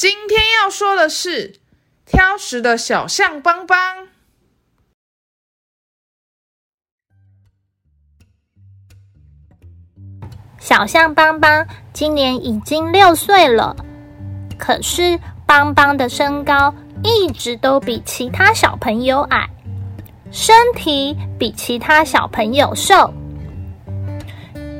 今天要说的是挑食的小象邦邦。小象邦邦今年已经六岁了，可是邦邦的身高一直都比其他小朋友矮，身体比其他小朋友瘦。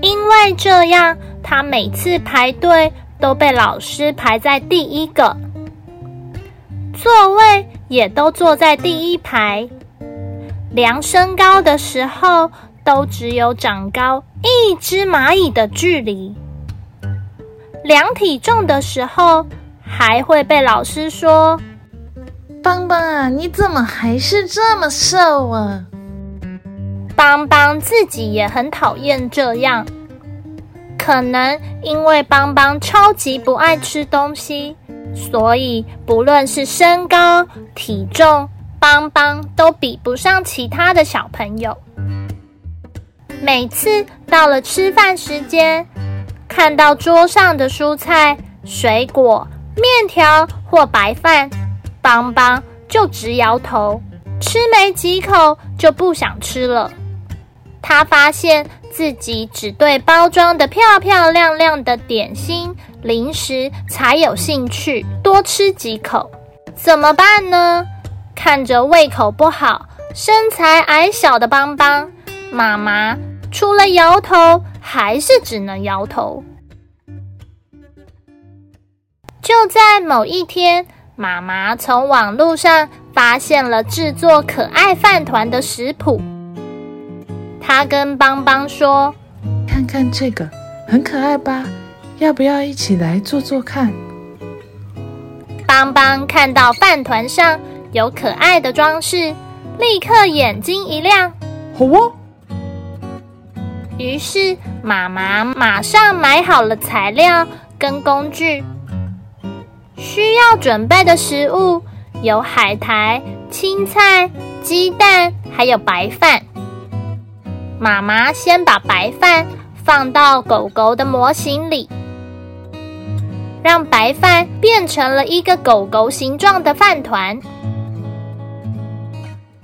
因为这样，他每次排队都被老师排在第一个，座位也都坐在第一排。量身高的时候，都只有长高一只蚂蚁的距离。量体重的时候，还会被老师说：“邦邦啊，你怎么还是这么瘦啊？”邦邦自己也很讨厌这样，可能因为邦邦超级不爱吃东西，所以不论是身高、体重，邦邦都比不上其他的小朋友。每次到了吃饭时间，看到桌上的蔬菜、水果、面条或白饭，邦邦就直摇头，吃没几口就不想吃了。他发现自己只对包装的漂漂亮亮的点心、零食才有兴趣，多吃几口，怎么办呢？看着胃口不好、身材矮小的邦邦，妈妈除了摇头，还是只能摇头。就在某一天，妈妈从网络上发现了制作可爱饭团的食谱。她跟邦邦说：“看看这个，很可爱吧？要不要一起来做做看？”邦邦看到饭团上有可爱的装饰，立刻眼睛一亮。好哦！于是妈妈马上买好了材料跟工具。需要准备的食物有海苔、青菜、鸡蛋，还有白饭。妈妈先把白饭放到狗狗的模型里，让白饭变成了一个狗狗形状的饭团。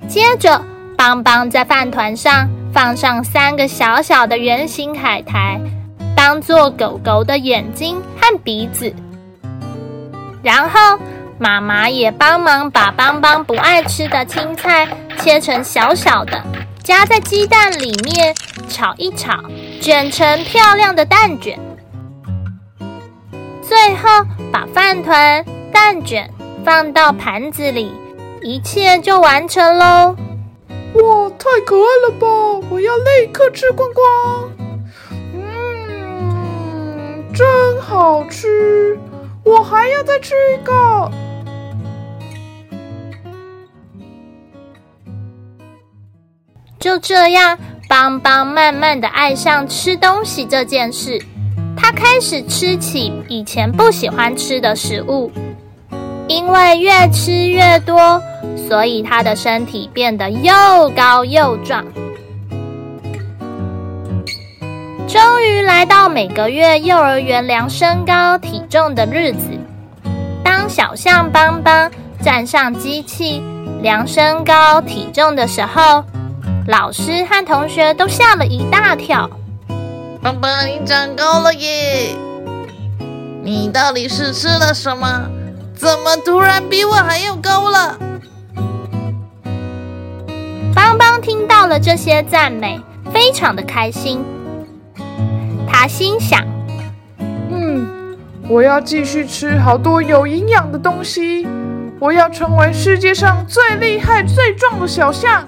接着，邦邦在饭团上放上三个小小的圆形海苔，当做狗狗的眼睛和鼻子。然后，妈妈也帮忙把邦邦不爱吃的青菜切成小小的，夹在鸡蛋里面炒一炒，卷成漂亮的蛋卷。最后，把饭团、蛋卷放到盘子里，一切就完成喽！哇，太可爱了吧！我要立刻吃光光。嗯，真好吃。我还要再吃一个。就这样，邦邦慢慢的爱上吃东西这件事。他开始吃起以前不喜欢吃的食物，因为越吃越多，所以他的身体变得又高又壮。终于来到每个月幼儿园量身高体重的日子。当小象邦邦站上机器量身高体重的时候，老师和同学都吓了一大跳。邦邦，你长高了耶！你到底是吃了什么？怎么突然比我还要高了？邦邦听到了这些赞美，非常的开心。他心想：“嗯，我要继续吃好多有营养的东西，我要成为世界上最厉害、最壮的小象。”